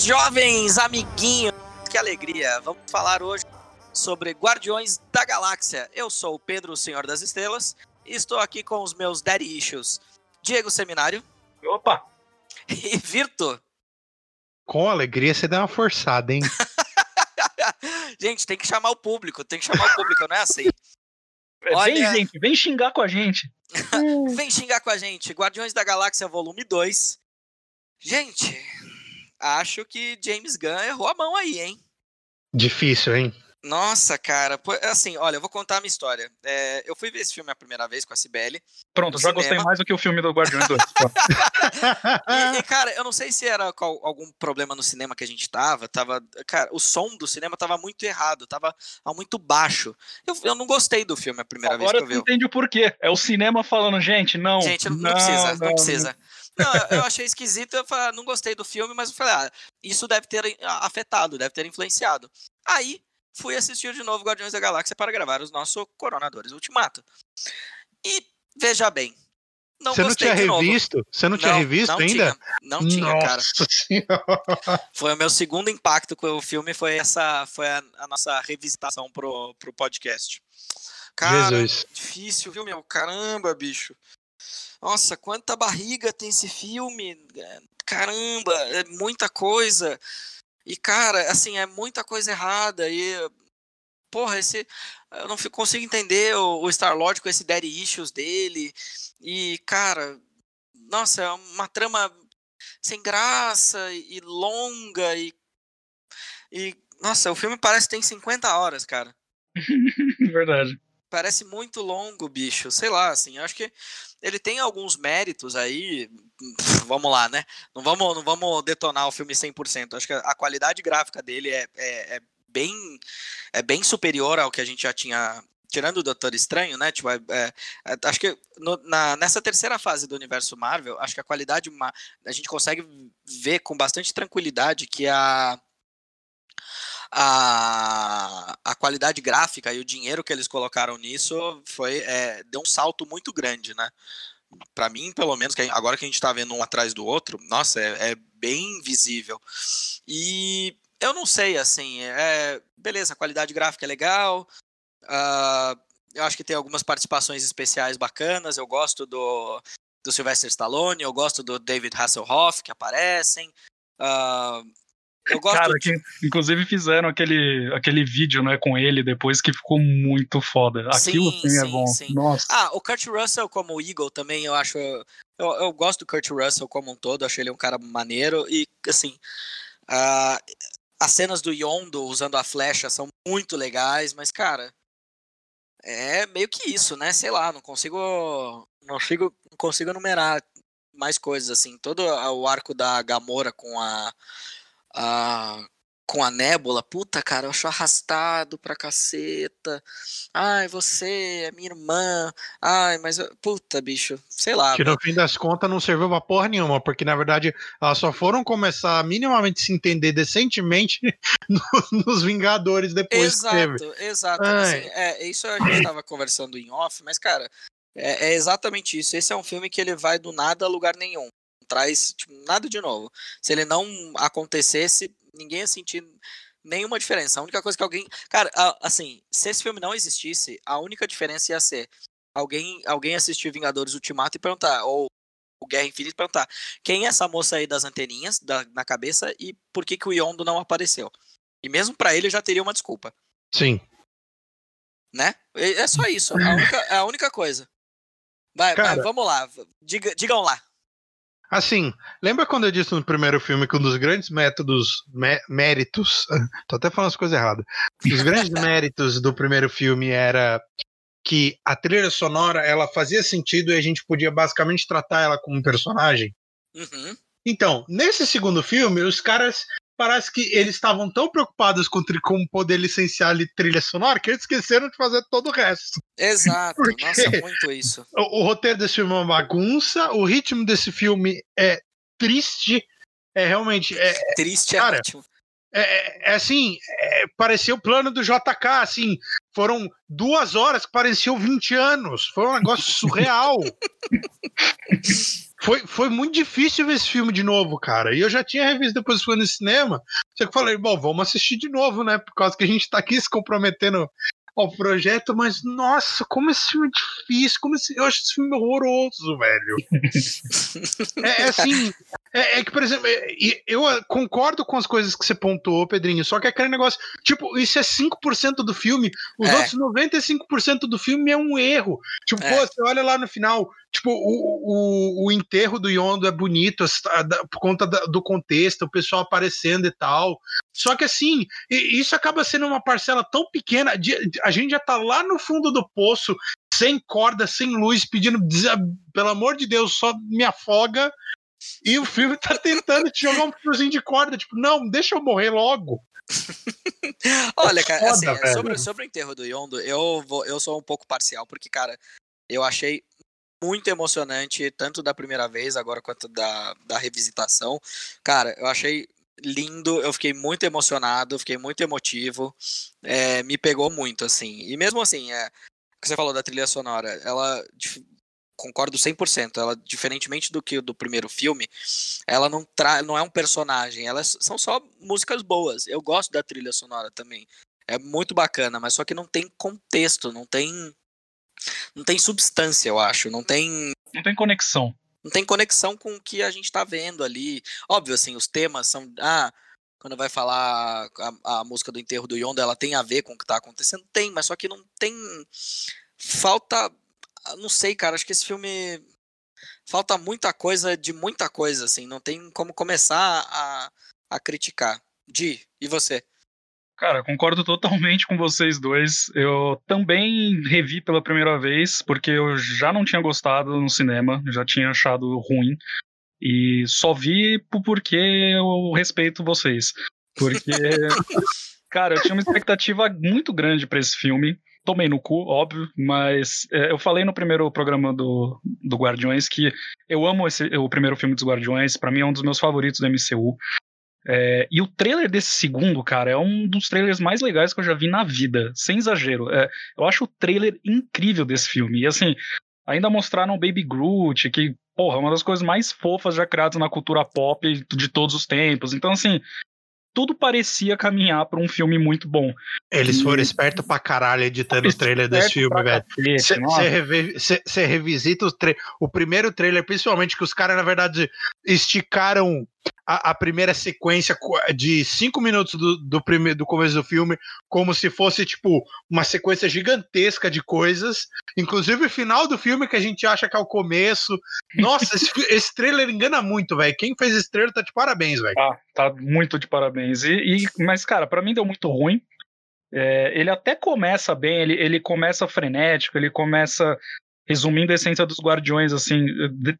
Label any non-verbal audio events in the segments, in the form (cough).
meus jovens amiguinhos, que alegria! Vamos falar hoje sobre Guardiões da Galáxia. Eu sou o Pedro, o Senhor das Estrelas, e estou aqui com os meus daddy issues, Diego Seminário. Opa! (laughs) E Virto. Com alegria você dá uma forçada, hein? (laughs) gente, tem que chamar o público, tem que chamar o público, não é assim? (laughs) Olha... Vem, gente, vem xingar com a gente. vem xingar com a gente. Guardiões da Galáxia Volume 2. Gente, acho que James Gunn errou a mão aí, hein? Difícil, hein? Nossa, cara, assim, olha, eu vou contar a minha história. É, eu fui ver esse filme a primeira vez com a Cibele. Pronto, já cinema. gostei mais do que o filme do Guardiões 2. (laughs) (laughs) e, e, cara, eu não sei se era algum problema no cinema que a gente tava, tava. Cara, o som do cinema tava muito errado, tava muito baixo. Eu, eu não gostei do filme a primeira Agora vez que eu vi. Agora entende o porquê. É o cinema falando, gente, não. Gente, não, não precisa, não, não precisa. Não, eu achei esquisito, eu falei, ah, não gostei do filme, mas eu falei, ah, isso deve ter afetado, deve ter influenciado. Aí, fui assistir de novo Guardiões da Galáxia para gravar os nossos Coronadores Ultimato. E, veja bem, não Você não tinha revisto? Você não, não tinha revisto não ainda? Tinha, não tinha, Nossa cara. Senhora. Foi o meu segundo impacto com o filme, foi essa, foi a, a nossa revisitação pro, pro podcast. Cara, Jesus. difícil, viu, meu? Caramba, bicho. Nossa, quanta barriga tem esse filme. Caramba, é muita coisa. E, cara, assim, é muita coisa errada. E, porra, esse. Eu não consigo entender o, o Star-Lord com esse daddy issues dele. E, cara, nossa, é uma trama sem graça e longa. E, e nossa, o filme parece que tem 50 horas, cara. (laughs) Verdade parece muito longo, bicho. Sei lá, assim, acho que ele tem alguns méritos aí. Vamos lá, né? Não vamos, não vamos detonar o filme 100%. Acho que a qualidade gráfica dele é, é, é bem, é bem superior ao que a gente já tinha. Tirando o Doutor Estranho, né? Tipo, é, é, é acho que no, na, nessa terceira fase do universo Marvel, acho que a qualidade. A gente consegue ver com bastante tranquilidade que a a, a qualidade gráfica e o dinheiro que eles colocaram nisso foi é, deu um salto muito grande, né? Para mim, pelo menos, que agora que a gente está vendo um atrás do outro, nossa, é, é bem visível. E eu não sei, assim, é, beleza, a qualidade gráfica é legal. Uh, eu acho que tem algumas participações especiais bacanas. Eu gosto do, do Sylvester Stallone, eu gosto do David Hasselhoff, que aparecem. Uh, eu gosto Cara, que, inclusive fizeram aquele, aquele vídeo né, com ele depois que ficou muito foda. Aquilo sim, sim é bom. Sim. Nossa. Ah, o Kurt Russell como Eagle também, eu acho. Eu, eu gosto do Kurt Russell como um todo, acho ele um cara maneiro. E, assim, uh, as cenas do Yondo usando a flecha são muito legais, mas, cara, é meio que isso, né? Sei lá, não consigo. Não consigo, não consigo enumerar mais coisas, assim. Todo o arco da Gamora com a a, com a nébula, puta, cara, eu acho arrastado pra caceta. Ai, você é minha irmã. Ai, mas puta, bicho, sei lá. Que no fim das contas não serviu pra porra nenhuma, porque na verdade elas só foram começar a minimamente se entender decentemente (laughs) nos Vingadores depois exato, que teve. Exato, assim, é, isso a gente tava conversando em off, mas cara, é, é exatamente isso. Esse é um filme que ele vai do nada a lugar nenhum traz tipo, nada de novo. Se ele não acontecesse, ninguém ia sentir nenhuma diferença. A única coisa que alguém. Cara, assim, se esse filme não existisse, a única diferença ia ser alguém, alguém assistir Vingadores Ultimato e perguntar, ou o Guerra Infinita e perguntar quem é essa moça aí das anteninhas da, na cabeça e por que, que o Yondo não apareceu. E mesmo para ele já teria uma desculpa. Sim. Né? É só isso. A única, é a única coisa. Vai, Cara, vai, vamos lá. Diga, digam lá. Assim, lembra quando eu disse no primeiro filme que um dos grandes métodos, méritos, (laughs) tô até falando as coisas erradas, os grandes (laughs) méritos do primeiro filme era que a trilha sonora ela fazia sentido e a gente podia basicamente tratar ela como um personagem? Uhum. Então, nesse segundo filme, os caras parece que eles estavam tão preocupados com, com poder licenciar trilha sonora que eles esqueceram de fazer todo o resto. Exato, (laughs) Porque nossa, muito isso. O, o, roteiro desse filme é uma bagunça, o ritmo desse filme é triste, é realmente. É, triste é cara, é ótimo. É, é, assim, é, parecia o plano do JK, assim, foram duas horas que pareciam 20 anos, foi um negócio surreal. (laughs) foi, foi muito difícil ver esse filme de novo, cara. E eu já tinha revisto depois foi no cinema. Só que eu falei, bom, vamos assistir de novo, né? Por causa que a gente tá aqui se comprometendo ao projeto, mas nossa, como esse filme é difícil, como esse, eu acho esse filme horroroso, velho. (laughs) é, é, assim, é, é, que, por exemplo, é, eu concordo com as coisas que você pontuou, Pedrinho, só que é aquele negócio, tipo, isso é 5% do filme, os é. outros 95% do filme é um erro. Tipo, pô, você olha lá no final, tipo, o, o, o enterro do Yondo é bonito por conta do contexto, o pessoal aparecendo e tal. Só que assim, isso acaba sendo uma parcela tão pequena, de, a gente já tá lá no fundo do poço, sem corda, sem luz, pedindo, pelo amor de Deus, só me afoga. E o filme tá tentando te jogar um fiozinho de corda, tipo, não, deixa eu morrer logo. (laughs) Olha, cara, é Foda, assim, sobre, sobre o enterro do Yondo, eu, vou, eu sou um pouco parcial, porque, cara, eu achei muito emocionante, tanto da primeira vez, agora quanto da, da revisitação. Cara, eu achei lindo, eu fiquei muito emocionado, fiquei muito emotivo, é, me pegou muito, assim. E mesmo assim, é, que você falou da trilha sonora, ela concordo 100%. Ela, diferentemente do que do primeiro filme, ela não, tra não é um personagem, elas são só músicas boas. Eu gosto da trilha sonora também. É muito bacana, mas só que não tem contexto, não tem não tem substância, eu acho, não tem não tem conexão. Não tem conexão com o que a gente tá vendo ali. Óbvio assim, os temas são ah, quando vai falar a, a música do enterro do Yonda, ela tem a ver com o que tá acontecendo? Tem, mas só que não tem falta não sei, cara, acho que esse filme falta muita coisa de muita coisa, assim, não tem como começar a, a criticar. Di, e você? Cara, concordo totalmente com vocês dois. Eu também revi pela primeira vez, porque eu já não tinha gostado no cinema, já tinha achado ruim. E só vi porque eu respeito vocês. Porque, (laughs) cara, eu tinha uma expectativa muito grande para esse filme tomei no cu, óbvio, mas é, eu falei no primeiro programa do, do Guardiões que eu amo esse, o primeiro filme dos Guardiões, para mim é um dos meus favoritos do MCU. É, e o trailer desse segundo, cara, é um dos trailers mais legais que eu já vi na vida, sem exagero. É, eu acho o trailer incrível desse filme. E assim, ainda mostraram o Baby Groot, que, porra, é uma das coisas mais fofas já criadas na cultura pop de todos os tempos. Então, assim, tudo parecia caminhar para um filme muito bom. Eles foram espertos pra caralho editando o trailer desse filme, velho. Você revisita o, o primeiro trailer, principalmente que os caras, na verdade, esticaram a, a, primeira sequência de cinco minutos do, do, primeiro, do começo do filme como se fosse, tipo, uma sequência gigantesca de coisas. Inclusive o final do filme que a gente acha que é o começo. Nossa, esse, esse trailer engana muito, velho. Quem fez esse trailer tá de parabéns, velho. Ah, tá muito de parabéns. E, e mas, cara, para mim deu muito ruim. É, ele até começa bem, ele, ele começa frenético, ele começa resumindo a essência dos Guardiões, assim,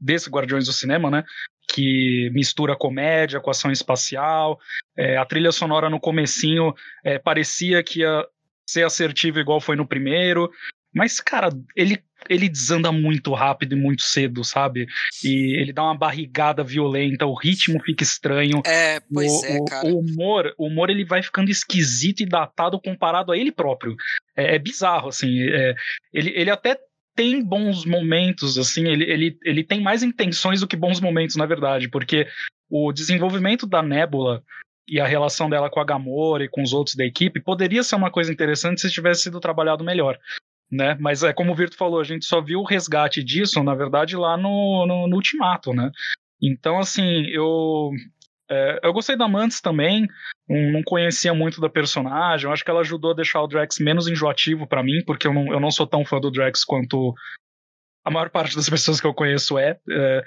desse Guardiões do cinema, né? Que mistura comédia com ação espacial. É, a trilha sonora no comecinho é, parecia que ia ser assertiva igual foi no primeiro. Mas, cara, ele, ele desanda muito rápido e muito cedo, sabe? E ele dá uma barrigada violenta, o ritmo fica estranho. É, pois o, é, cara. O humor, o humor ele vai ficando esquisito e datado comparado a ele próprio. É, é bizarro, assim. É, ele, ele até tem bons momentos, assim, ele, ele, ele tem mais intenções do que bons momentos, na verdade, porque o desenvolvimento da Nebula e a relação dela com a Gamora e com os outros da equipe poderia ser uma coisa interessante se tivesse sido trabalhado melhor. Né? Mas é como o Virto falou, a gente só viu o resgate disso, na verdade, lá no, no, no Ultimato, né? Então, assim, eu, é, eu gostei da Mantis também, um, não conhecia muito da personagem, acho que ela ajudou a deixar o Drax menos enjoativo para mim, porque eu não, eu não sou tão fã do Drax quanto a maior (laughs) parte das pessoas que eu conheço é. é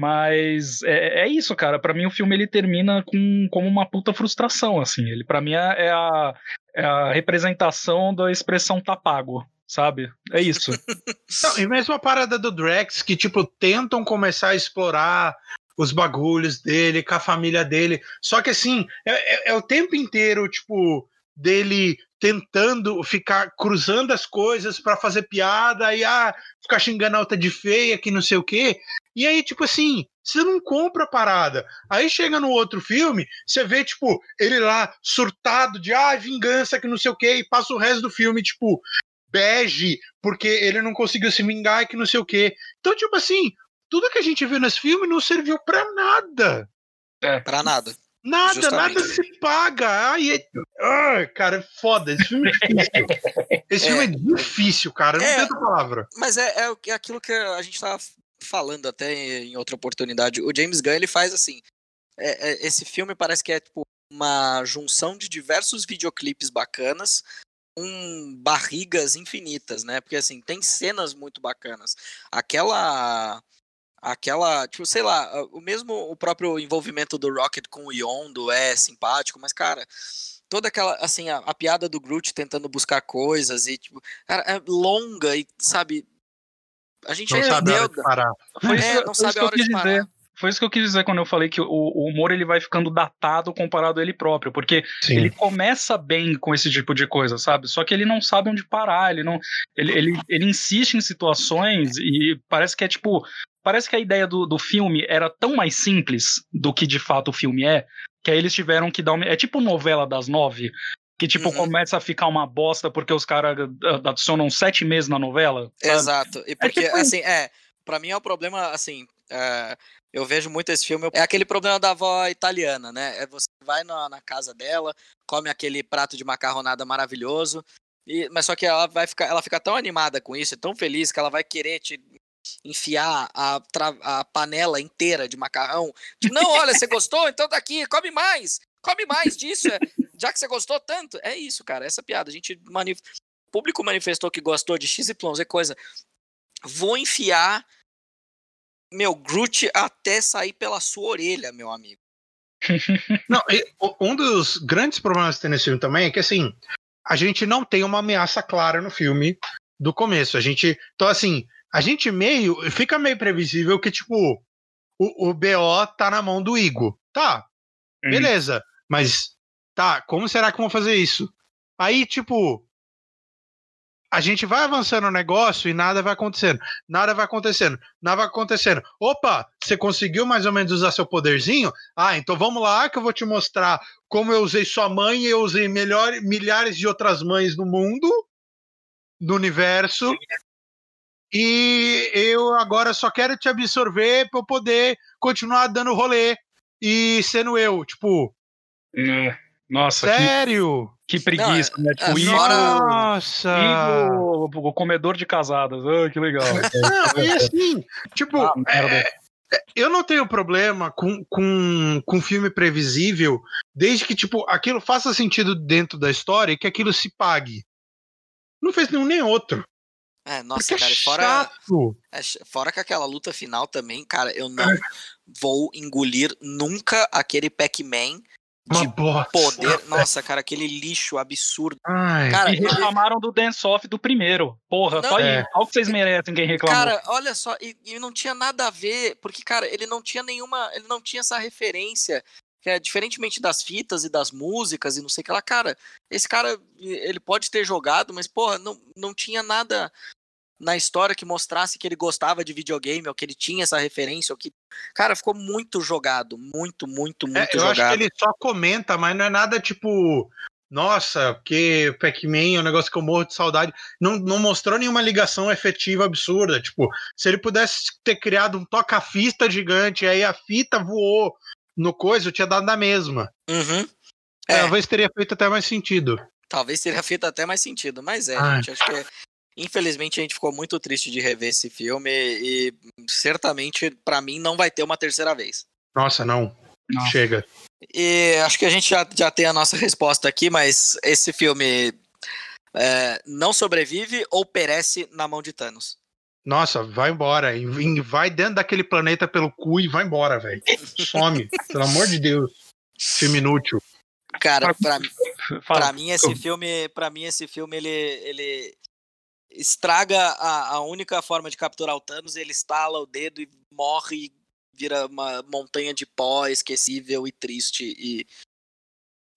mas é, é, isso, cara. Para mim o filme ele termina com como uma puta frustração, assim. Ele para mim é, é, a, é a representação da expressão tá pago, sabe? É isso. (laughs) Não, e mesmo a parada do Drax que tipo tentam começar a explorar os bagulhos dele, com a família dele. Só que assim, é, é, é o tempo inteiro, tipo, dele tentando ficar cruzando as coisas para fazer piada e ah, ficar xingando a outra de feia, que não sei o quê. E aí, tipo assim, você não compra a parada. Aí chega no outro filme, você vê, tipo, ele lá surtado de ah, vingança, que não sei o quê, e passa o resto do filme, tipo, bege, porque ele não conseguiu se vingar, que não sei o quê. Então, tipo assim, tudo que a gente viu nesse filme não serviu pra nada. É. Pra nada. Nada, Justamente. nada se paga. Ai, é... Ai, cara, é foda. Esse filme é difícil. (laughs) Esse é. filme é difícil, cara. Não é, tem outra palavra. Mas é, é, é aquilo que a gente tava falando até em outra oportunidade. O James Gunn, ele faz assim. É, é, esse filme parece que é tipo uma junção de diversos videoclipes bacanas com barrigas infinitas, né? Porque assim, tem cenas muito bacanas. Aquela aquela, tipo, sei lá, o mesmo o próprio envolvimento do Rocket com o Yondo é simpático, mas cara, toda aquela, assim, a, a piada do Groot tentando buscar coisas e tipo, cara, é longa e sabe, a gente não sabe a hora de parar. Foi é, não sabe a hora de parar. Foi isso que eu quis dizer quando eu falei que o, o humor ele vai ficando datado comparado a ele próprio, porque Sim. ele começa bem com esse tipo de coisa, sabe? Só que ele não sabe onde parar, ele não, ele, ele, ele insiste em situações e parece que é tipo, parece que a ideia do, do filme era tão mais simples do que de fato o filme é, que aí eles tiveram que dar uma, é tipo novela das nove, que, tipo, uhum. começa a ficar uma bosta porque os caras adicionam sete meses na novela. Sabe? Exato. E é porque, é tipo... assim, é. Pra mim é o um problema, assim. É, eu vejo muito esse filme. É aquele problema da avó italiana, né? É você vai na, na casa dela, come aquele prato de macarronada maravilhoso. E, mas só que ela vai ficar, ela fica tão animada com isso, tão feliz que ela vai querer te enfiar a, a panela inteira de macarrão. Tipo, não, olha, você gostou? Então tá come mais, come mais disso. É, já que você gostou tanto, é isso, cara, essa piada. A gente manif... o público manifestou que gostou de XYZ coisa. Vou enfiar meu, Groot até sair pela sua orelha, meu amigo. (laughs) Não, um dos grandes problemas que tem nesse filme também é que, assim, a gente não tem uma ameaça clara no filme do começo. A gente. Então, assim, a gente meio. Fica meio previsível que, tipo, o, o BO tá na mão do Igo. Tá, uhum. beleza. Mas, tá, como será que vão fazer isso? Aí, tipo, a gente vai avançando o negócio e nada vai acontecendo. Nada vai acontecendo. Nada vai acontecendo. Opa, você conseguiu mais ou menos usar seu poderzinho? Ah, então vamos lá que eu vou te mostrar como eu usei sua mãe e eu usei melhor, milhares de outras mães no mundo, no universo. E eu agora só quero te absorver para eu poder continuar dando rolê e sendo eu. Tipo. É. Nossa, sério? Que, que preguiça, não, né? Tipo, é, Nossa! Igor, o comedor de casadas. Oh, que legal. (laughs) não, e (laughs) assim, tipo, ah, é, é, eu não tenho problema com, com, com filme previsível, desde que, tipo, aquilo faça sentido dentro da história e que aquilo se pague. Não fez nenhum nem outro. É, nossa, Porque cara, é fora, é, fora que aquela luta final também, cara, eu não é. vou engolir nunca aquele Pac-Man uma de bosta. poder. Nossa, cara, aquele lixo absurdo. Ai, cara, e reclamaram do Dance Off do primeiro. Porra, não, só é. Olha o que vocês merecem quem reclamou. Cara, olha só, e, e, não tinha nada a ver, porque, cara, ele não tinha nenhuma. Ele não tinha essa referência. Que é diferentemente das fitas e das músicas e não sei o que lá, cara, esse cara, ele pode ter jogado, mas, porra, não, não tinha nada na história que mostrasse que ele gostava de videogame, ou que ele tinha essa referência, ou que. Cara, ficou muito jogado. Muito, muito, muito é, eu jogado. Eu acho que ele só comenta, mas não é nada tipo. Nossa, porque Pac-Man é um negócio que eu morro de saudade. Não, não mostrou nenhuma ligação efetiva absurda. Tipo, se ele pudesse ter criado um toca-fita gigante, aí a fita voou no coisa, eu tinha dado na mesma. Uhum. É. Talvez teria feito até mais sentido. Talvez teria feito até mais sentido, mas é, Ai. gente, acho que é Infelizmente a gente ficou muito triste de rever esse filme e certamente para mim não vai ter uma terceira vez. Nossa, não. não. Chega. E acho que a gente já, já tem a nossa resposta aqui, mas esse filme é, não sobrevive ou perece na mão de Thanos? Nossa, vai embora. Vai dentro daquele planeta pelo cu e vai embora, velho. Some. (laughs) pelo amor de Deus. Filme inútil. Cara, pra, pra mim esse filme, para mim esse filme ele, ele estraga a, a única forma de capturar o Thanos, ele estala o dedo e morre e vira uma montanha de pó esquecível e triste e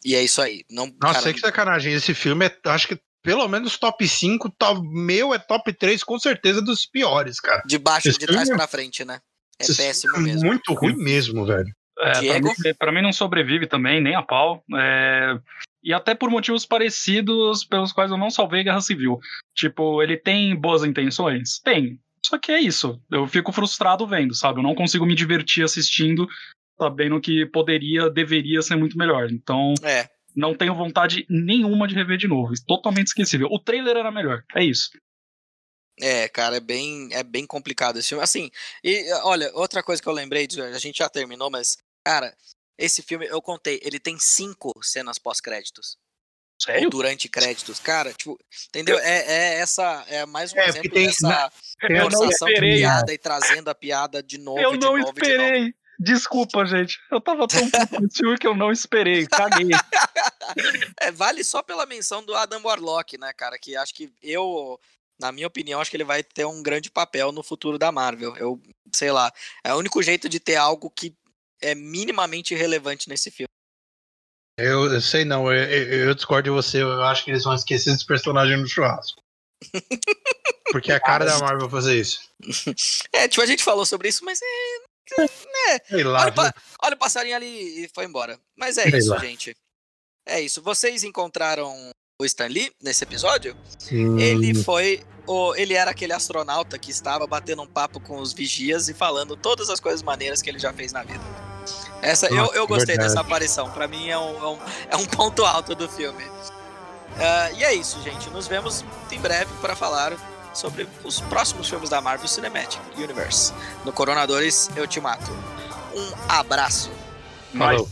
e é isso aí. Não, Nossa, cara, que sacanagem. Esse filme é, acho que pelo menos top 5, top, meu é top 3 com certeza dos piores, cara. De baixo, Esse de trás é... pra frente, né? É Esse péssimo é mesmo. Muito ruim mesmo, velho. É, pra, mim, pra, mim, não sobrevive também, nem a pau. É, e até por motivos parecidos pelos quais eu não salvei Guerra Civil. Tipo, ele tem boas intenções? Tem. Só que é isso. Eu fico frustrado vendo, sabe? Eu não consigo me divertir assistindo, sabendo que poderia, deveria ser muito melhor. Então, é. não tenho vontade nenhuma de rever de novo. Totalmente esquecível. O trailer era melhor. É isso. É, cara, é bem, é bem complicado esse filme. Assim, e olha, outra coisa que eu lembrei, a gente já terminou, mas, cara, esse filme, eu contei, ele tem cinco cenas pós-créditos. Sério? Ou durante créditos. Cara, tipo, entendeu? É, é essa, é mais um é, exemplo tem, dessa forçação de piada e trazendo a piada de novo. Eu não esperei. Desculpa, gente. Eu tava tão puto que eu não esperei. Caguei. (laughs) É, vale só pela menção do Adam Warlock, né, cara? Que acho que eu na minha opinião, acho que ele vai ter um grande papel no futuro da Marvel. Eu, sei lá, é o único jeito de ter algo que é minimamente relevante nesse filme. Eu, eu sei não, eu, eu, discordo de você, eu acho que eles vão esquecer esse personagem no churrasco. (laughs) Porque é a cara da Marvel fazer isso. (laughs) É, tipo, a gente falou sobre isso, mas é. é sei lá, olha, olha, o passarinho ali e foi embora. Mas é sei isso, lá. gente. É isso. Vocês encontraram o Stan Lee nesse episódio, Sim. ele foi o, ele era aquele astronauta que estava batendo um papo com os vigias e falando todas as coisas maneiras que ele já fez na vida. Essa, Nossa, eu, eu gostei verdade. dessa aparição. Para mim é um, é um, é, um, ponto alto do filme. Uh, e é isso, gente. Nos vemos em breve para falar sobre os próximos filmes da Marvel Cinematic Universe. No Coronadores, eu te mato. Um abraço. Falou.